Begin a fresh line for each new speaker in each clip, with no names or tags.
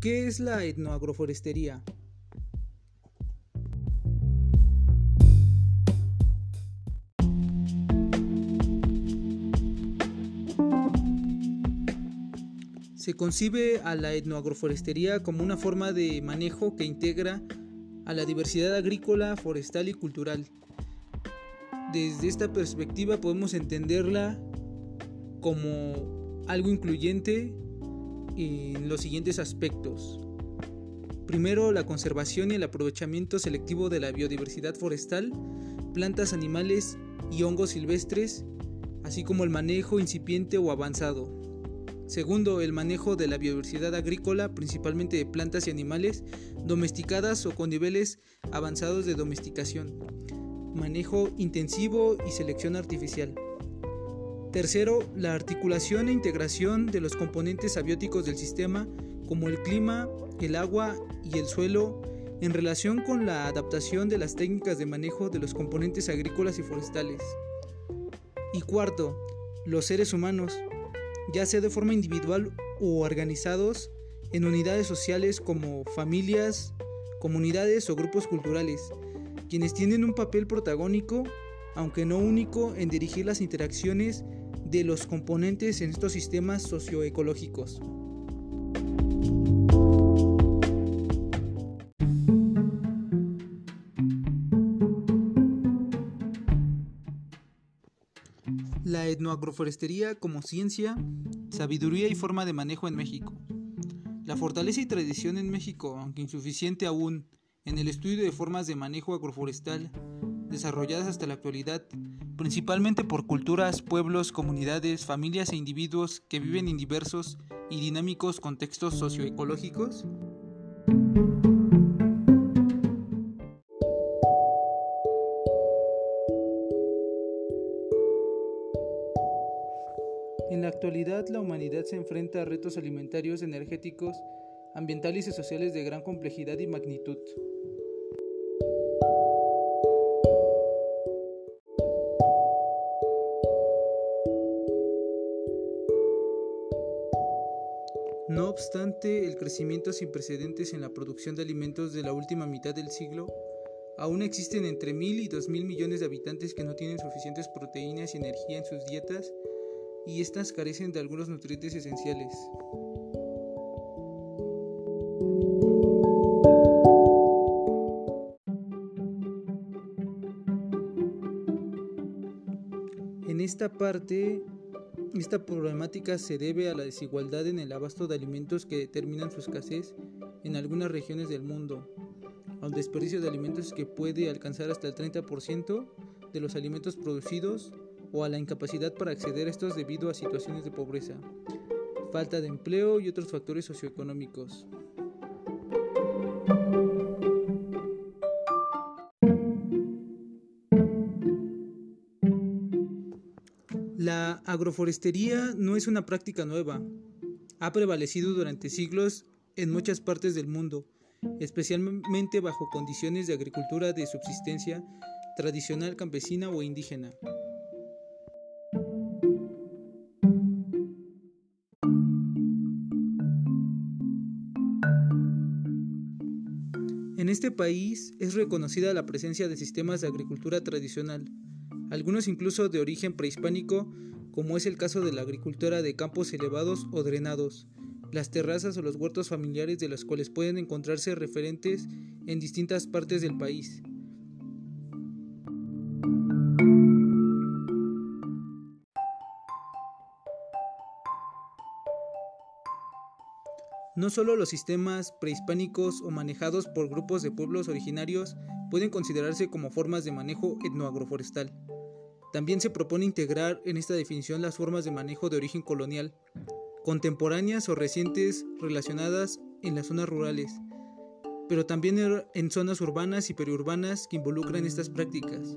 ¿Qué es la etnoagroforestería? Se concibe a la etnoagroforestería como una forma de manejo que integra a la diversidad agrícola, forestal y cultural. Desde esta perspectiva podemos entenderla como algo incluyente en los siguientes aspectos. Primero, la conservación y el aprovechamiento selectivo de la biodiversidad forestal, plantas, animales y hongos silvestres, así como el manejo incipiente o avanzado. Segundo, el manejo de la biodiversidad agrícola, principalmente de plantas y animales domesticadas o con niveles avanzados de domesticación. Manejo intensivo y selección artificial. Tercero, la articulación e integración de los componentes abióticos del sistema, como el clima, el agua y el suelo, en relación con la adaptación de las técnicas de manejo de los componentes agrícolas y forestales. Y cuarto, los seres humanos, ya sea de forma individual o organizados en unidades sociales como familias, comunidades o grupos culturales, quienes tienen un papel protagónico, aunque no único, en dirigir las interacciones de los componentes en estos sistemas socioecológicos. La etnoagroforestería como ciencia, sabiduría y forma de manejo en México. La fortaleza y tradición en México, aunque insuficiente aún, en el estudio de formas de manejo agroforestal desarrolladas hasta la actualidad, principalmente por culturas, pueblos, comunidades, familias e individuos que viven en diversos y dinámicos contextos socioecológicos? En la actualidad, la humanidad se enfrenta a retos alimentarios, energéticos, ambientales y sociales de gran complejidad y magnitud. No obstante el crecimiento sin precedentes en la producción de alimentos de la última mitad del siglo, aún existen entre mil y dos mil millones de habitantes que no tienen suficientes proteínas y energía en sus dietas y estas carecen de algunos nutrientes esenciales. En esta parte esta problemática se debe a la desigualdad en el abasto de alimentos que determinan su escasez en algunas regiones del mundo, al desperdicio de alimentos que puede alcanzar hasta el 30% de los alimentos producidos o a la incapacidad para acceder a estos debido a situaciones de pobreza, falta de empleo y otros factores socioeconómicos. Agroforestería no es una práctica nueva. Ha prevalecido durante siglos en muchas partes del mundo, especialmente bajo condiciones de agricultura de subsistencia tradicional campesina o indígena. En este país es reconocida la presencia de sistemas de agricultura tradicional, algunos incluso de origen prehispánico, como es el caso de la agricultura de campos elevados o drenados, las terrazas o los huertos familiares de los cuales pueden encontrarse referentes en distintas partes del país. No solo los sistemas prehispánicos o manejados por grupos de pueblos originarios pueden considerarse como formas de manejo etnoagroforestal. También se propone integrar en esta definición las formas de manejo de origen colonial, contemporáneas o recientes relacionadas en las zonas rurales, pero también en zonas urbanas y periurbanas que involucran estas prácticas.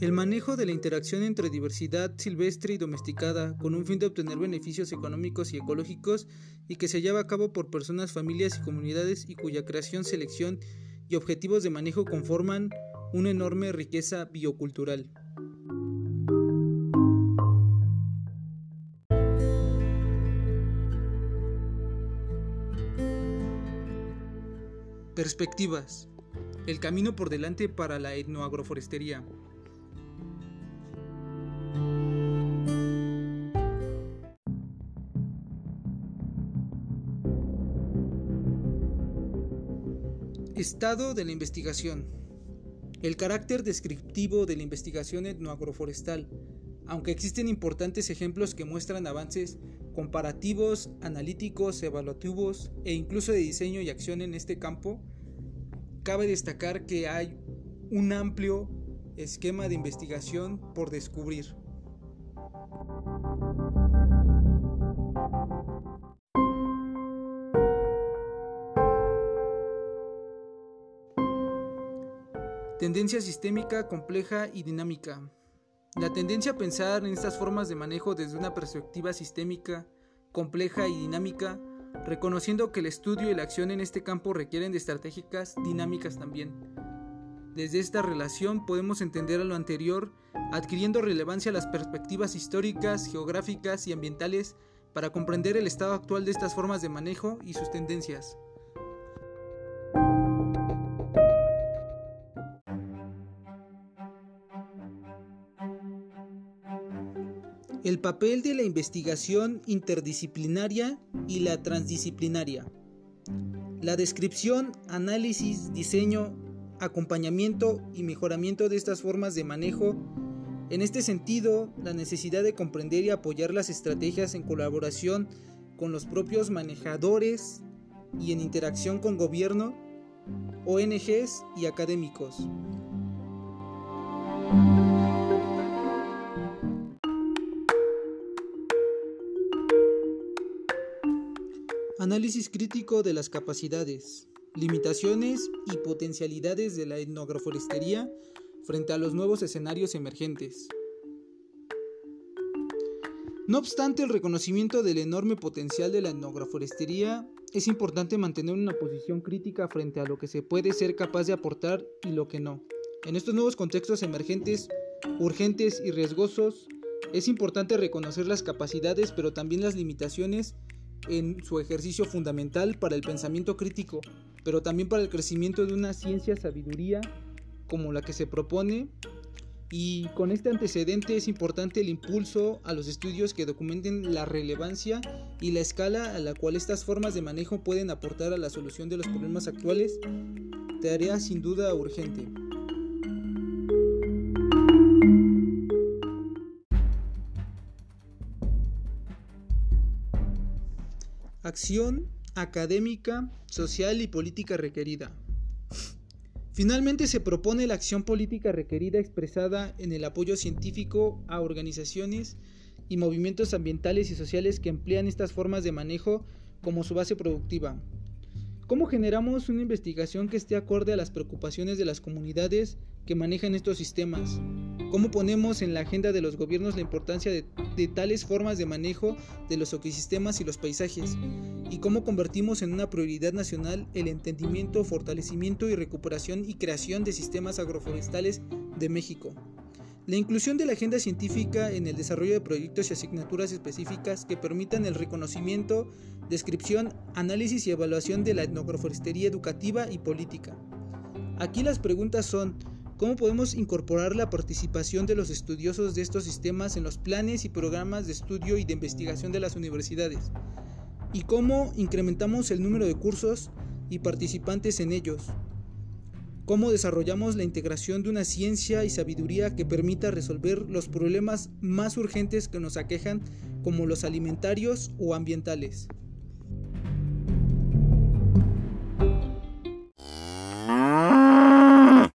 El manejo de la interacción entre diversidad silvestre y domesticada con un fin de obtener beneficios económicos y ecológicos y que se lleva a cabo por personas, familias y comunidades y cuya creación, selección y objetivos de manejo conforman una enorme riqueza biocultural. Perspectivas. El camino por delante para la etnoagroforestería. Estado de la investigación. El carácter descriptivo de la investigación etnoagroforestal, aunque existen importantes ejemplos que muestran avances comparativos, analíticos, evaluativos e incluso de diseño y acción en este campo, cabe destacar que hay un amplio esquema de investigación por descubrir. Tendencia sistémica, compleja y dinámica. La tendencia a pensar en estas formas de manejo desde una perspectiva sistémica, compleja y dinámica, reconociendo que el estudio y la acción en este campo requieren de estratégicas dinámicas también. Desde esta relación podemos entender a lo anterior adquiriendo relevancia las perspectivas históricas, geográficas y ambientales para comprender el estado actual de estas formas de manejo y sus tendencias. El papel de la investigación interdisciplinaria y la transdisciplinaria. La descripción, análisis, diseño, acompañamiento y mejoramiento de estas formas de manejo. En este sentido, la necesidad de comprender y apoyar las estrategias en colaboración con los propios manejadores y en interacción con gobierno, ONGs y académicos. Análisis crítico de las capacidades, limitaciones y potencialidades de la etnoagroforestería frente a los nuevos escenarios emergentes. No obstante el reconocimiento del enorme potencial de la etnoagroforestería, es importante mantener una posición crítica frente a lo que se puede ser capaz de aportar y lo que no. En estos nuevos contextos emergentes, urgentes y riesgosos, es importante reconocer las capacidades pero también las limitaciones en su ejercicio fundamental para el pensamiento crítico, pero también para el crecimiento de una ciencia sabiduría como la que se propone. Y con este antecedente es importante el impulso a los estudios que documenten la relevancia y la escala a la cual estas formas de manejo pueden aportar a la solución de los problemas actuales, tarea sin duda urgente. Acción académica, social y política requerida. Finalmente se propone la acción política requerida expresada en el apoyo científico a organizaciones y movimientos ambientales y sociales que emplean estas formas de manejo como su base productiva. ¿Cómo generamos una investigación que esté acorde a las preocupaciones de las comunidades que manejan estos sistemas? ¿Cómo ponemos en la agenda de los gobiernos la importancia de, tales formas de manejo de los ecosistemas y los paisajes? ¿Y cómo convertimos en una prioridad nacional el entendimiento, fortalecimiento y recuperación y creación de sistemas agroforestales de México? La inclusión de la agenda científica en el desarrollo de proyectos y asignaturas específicas que permitan el reconocimiento, descripción, análisis y evaluación de la etnoagroforestería educativa y política. Aquí las preguntas son, ¿Cómo podemos incorporar la participación de los estudiosos de estos sistemas en los planes y programas de estudio y de investigación de las universidades? ¿Y cómo incrementamos el número de cursos y participantes en ellos? ¿Cómo desarrollamos la integración de una ciencia y sabiduría que permita resolver los problemas más urgentes que nos aquejan como los alimentarios o ambientales?